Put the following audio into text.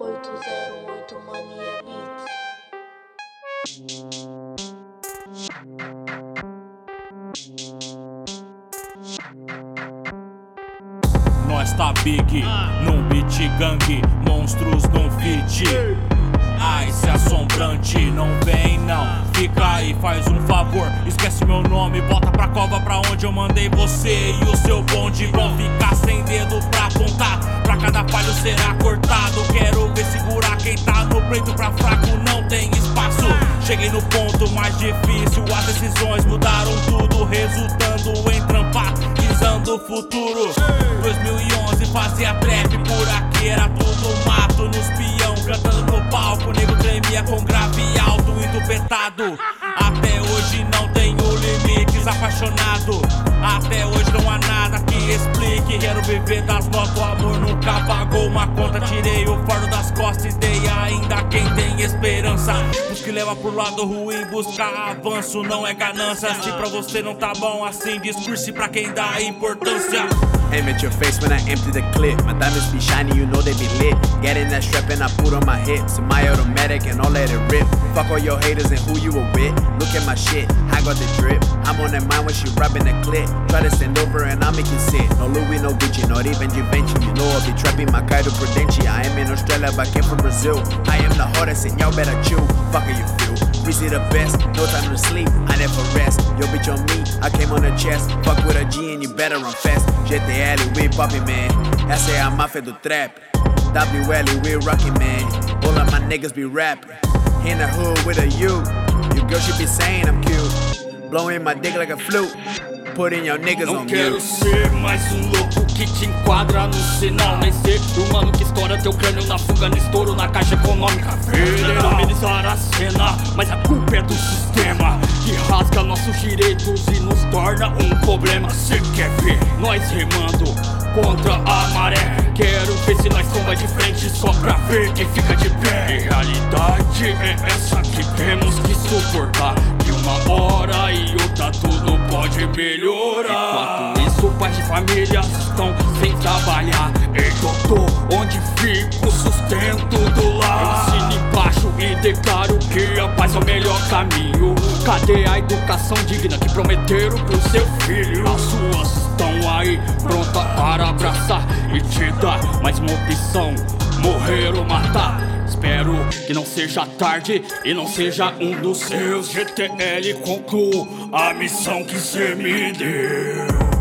808 Mania Beats. Nós tá big, num beat gang, monstros num fit. Ai, se assombrante, não vem não. Fica aí, faz um favor, esquece meu nome, bota pra cova pra onde eu mandei você e o seu bonde vão ficar sem dedo pra apontar. Pra cada falho será cortado. Peito pra fraco, não tem espaço. Cheguei no ponto mais difícil, as decisões mudaram tudo, resultando em trampar, visando o futuro. 2011 fazia trap por aqui, era tudo mato nos peão, cantando no palco, nego tremia com grave alto e tupetado. Até hoje não tenho limites, apaixonado. Até hoje não há nada que explique. Quero viver das notas, o amor nunca pagou uma conta. Tirei o fardo das costas esperança. Os que leva pro lado ruim, busca avanço, não é ganância. Se pra você não tá bom assim, discurse pra quem dá importância. Aim at your face when I empty the clip. My diamonds be shiny, you know they be lit. Get in that strap and I put on my hips. My automatic and I'll let it rip. Fuck all your haters and who you were with. Look at my shit, I got the drip. I'm on that mind when she rubbing the clip. Try to stand over and I'll make you sit. No Louis, no Gucci, not even Givenchy. You know I'll be trapping my Kaido Prudential. I am in Australia, but came from Brazil. I am the hardest and y'all better chew. Fuck you feel. We see the best, no time to sleep. I never rest. Yo, bitch on me, I came on the chest. Fuck with a G and you better run fast. GTL, we poppin', man. Essa é a máfia do trap. WL, we rockin', man. All of my niggas be rapping. In the hood with a U. Your girl should be saying I'm cute. Blowing my dick like a flute. Putting your niggas Não on quero mute. ser mais um louco que te enquadra no sinal Nem ser o mano que estoura teu crânio na fuga, no estouro na caixa econômica amenizar a cena, mas a culpa é do sistema Que rasga nossos direitos e nos torna um problema. Cê quer ver nós remando contra a maré? Quero ver se nós comba de frente só pra ver quem fica de pé. E realidade é essa que temos que suportar Que uma hora e outra tudo pode melhorar isso pais de família estão sem trabalhar. Ei doutor, onde fica o sustento do lar? Ensino embaixo e declaro que a paz é o melhor caminho. Cadê a educação digna que prometeram pro seu filho? As suas estão aí pronta para abraçar e te dar mais uma opção. Morrer ou matar. Espero que não seja tarde e não seja um dos seus. GTL concluo a missão que cê me deu